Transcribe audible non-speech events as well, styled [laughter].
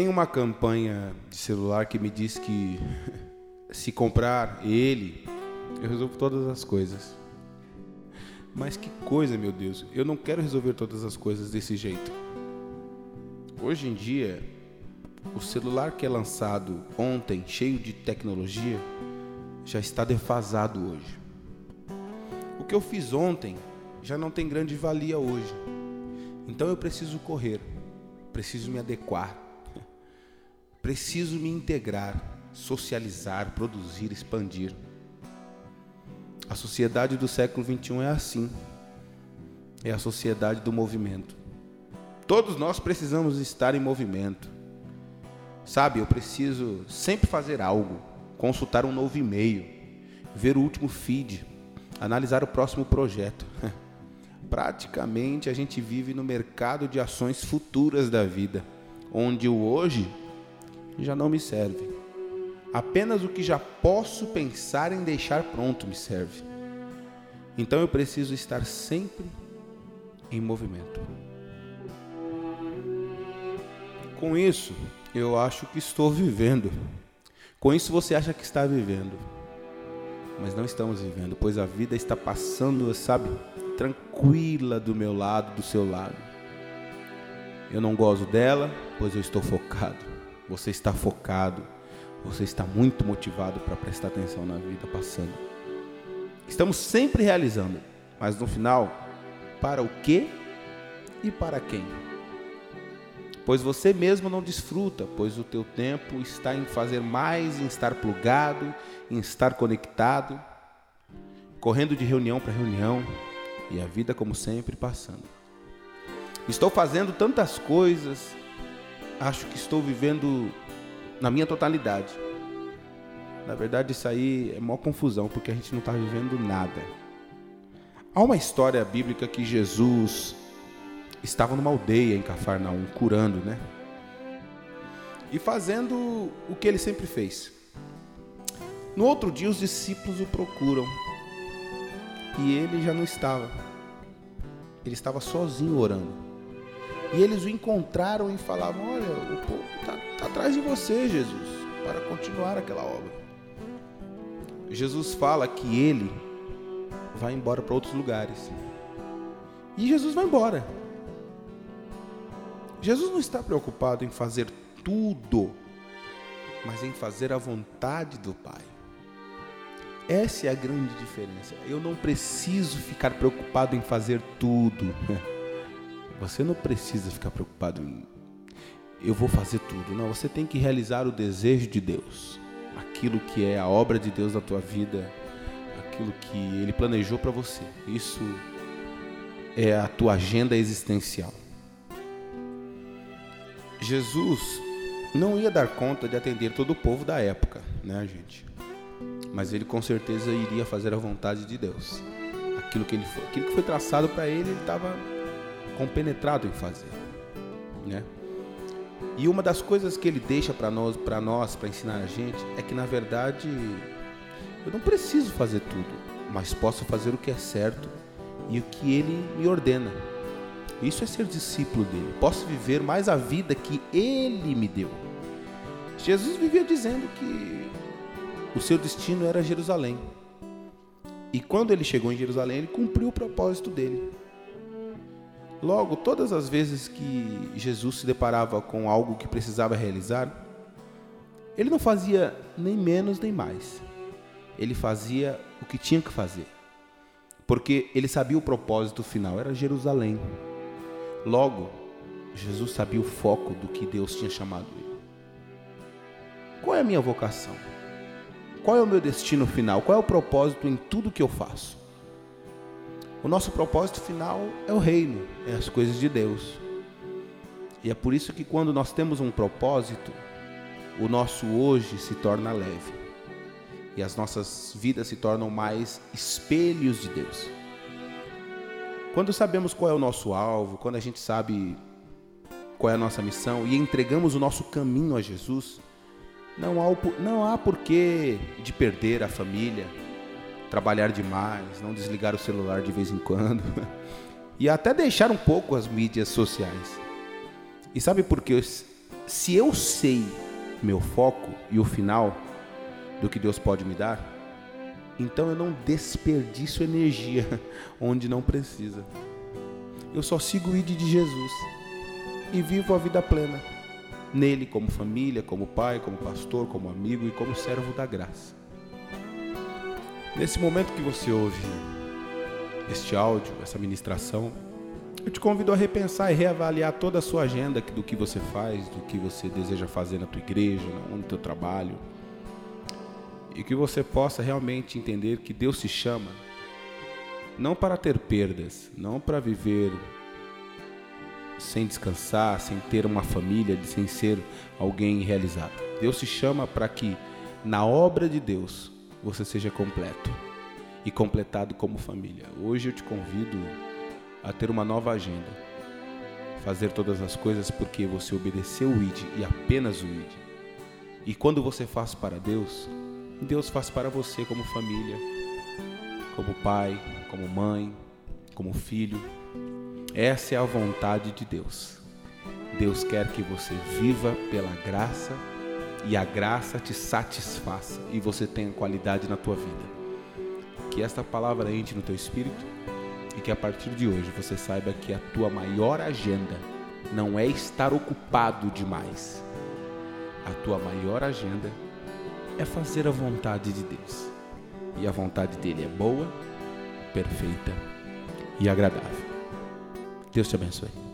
Tem uma campanha de celular que me diz que [laughs] se comprar ele, eu resolvo todas as coisas. Mas que coisa, meu Deus. Eu não quero resolver todas as coisas desse jeito. Hoje em dia, o celular que é lançado ontem, cheio de tecnologia, já está defasado hoje. O que eu fiz ontem já não tem grande valia hoje. Então eu preciso correr, preciso me adequar, preciso me integrar, socializar, produzir, expandir. A sociedade do século XXI é assim. É a sociedade do movimento. Todos nós precisamos estar em movimento. Sabe, eu preciso sempre fazer algo, consultar um novo e-mail, ver o último feed, analisar o próximo projeto. [laughs] Praticamente a gente vive no mercado de ações futuras da vida, onde o hoje já não me serve. Apenas o que já posso pensar em deixar pronto me serve. Então eu preciso estar sempre em movimento. Com isso, eu acho que estou vivendo. Com isso você acha que está vivendo. Mas não estamos vivendo, pois a vida está passando, sabe, tranquila do meu lado, do seu lado. Eu não gosto dela, pois eu estou focado. Você está focado. Você está muito motivado para prestar atenção na vida passando. Estamos sempre realizando, mas no final, para o que e para quem? Pois você mesmo não desfruta, pois o teu tempo está em fazer mais, em estar plugado, em estar conectado, correndo de reunião para reunião e a vida como sempre passando. Estou fazendo tantas coisas, acho que estou vivendo na minha totalidade. Na verdade, isso aí é maior confusão, porque a gente não está vivendo nada. Há uma história bíblica que Jesus estava numa aldeia em Cafarnaum, curando, né? E fazendo o que ele sempre fez. No outro dia, os discípulos o procuram. E ele já não estava. Ele estava sozinho orando. E eles o encontraram e falavam: Olha, o povo está tá atrás de você, Jesus, para continuar aquela obra. Jesus fala que ele vai embora para outros lugares. E Jesus vai embora. Jesus não está preocupado em fazer tudo, mas em fazer a vontade do Pai. Essa é a grande diferença. Eu não preciso ficar preocupado em fazer tudo. [laughs] Você não precisa ficar preocupado em eu vou fazer tudo. Não, você tem que realizar o desejo de Deus, aquilo que é a obra de Deus na tua vida, aquilo que Ele planejou para você. Isso é a tua agenda existencial. Jesus não ia dar conta de atender todo o povo da época, né, gente? Mas ele com certeza iria fazer a vontade de Deus. Aquilo que ele foi, aquilo que foi traçado para ele, ele estava compenetrado em fazer, né? E uma das coisas que ele deixa para nós, para nós, para ensinar a gente, é que na verdade eu não preciso fazer tudo, mas posso fazer o que é certo e o que ele me ordena. Isso é ser discípulo dele. Posso viver mais a vida que ele me deu. Jesus vivia dizendo que o seu destino era Jerusalém. E quando ele chegou em Jerusalém, ele cumpriu o propósito dele. Logo, todas as vezes que Jesus se deparava com algo que precisava realizar, ele não fazia nem menos nem mais. Ele fazia o que tinha que fazer. Porque ele sabia o propósito final, era Jerusalém. Logo, Jesus sabia o foco do que Deus tinha chamado ele. Qual é a minha vocação? Qual é o meu destino final? Qual é o propósito em tudo que eu faço? O nosso propósito final é o reino, é as coisas de Deus. E é por isso que quando nós temos um propósito, o nosso hoje se torna leve. E as nossas vidas se tornam mais espelhos de Deus. Quando sabemos qual é o nosso alvo, quando a gente sabe qual é a nossa missão e entregamos o nosso caminho a Jesus, não há, não há porquê de perder a família, trabalhar demais, não desligar o celular de vez em quando [laughs] e até deixar um pouco as mídias sociais. E sabe por que se eu sei meu foco e o final do que Deus pode me dar, então eu não desperdiço energia [laughs] onde não precisa. Eu só sigo o ID de Jesus e vivo a vida plena nele como família, como pai, como pastor, como amigo e como servo da graça. Nesse momento que você ouve este áudio, essa ministração, eu te convido a repensar e reavaliar toda a sua agenda do que você faz, do que você deseja fazer na tua igreja, no teu trabalho. E que você possa realmente entender que Deus se chama não para ter perdas, não para viver sem descansar, sem ter uma família, sem ser alguém realizado. Deus se chama para que na obra de Deus você seja completo e completado como família. Hoje eu te convido a ter uma nova agenda. Fazer todas as coisas porque você obedeceu o ID e apenas o ID. E quando você faz para Deus, Deus faz para você como família, como pai, como mãe, como filho. Essa é a vontade de Deus. Deus quer que você viva pela graça e a graça te satisfaça e você tenha qualidade na tua vida. Que esta palavra entre no teu espírito e que a partir de hoje você saiba que a tua maior agenda não é estar ocupado demais. A tua maior agenda é fazer a vontade de Deus. E a vontade dele é boa, perfeita e agradável. Deus te abençoe.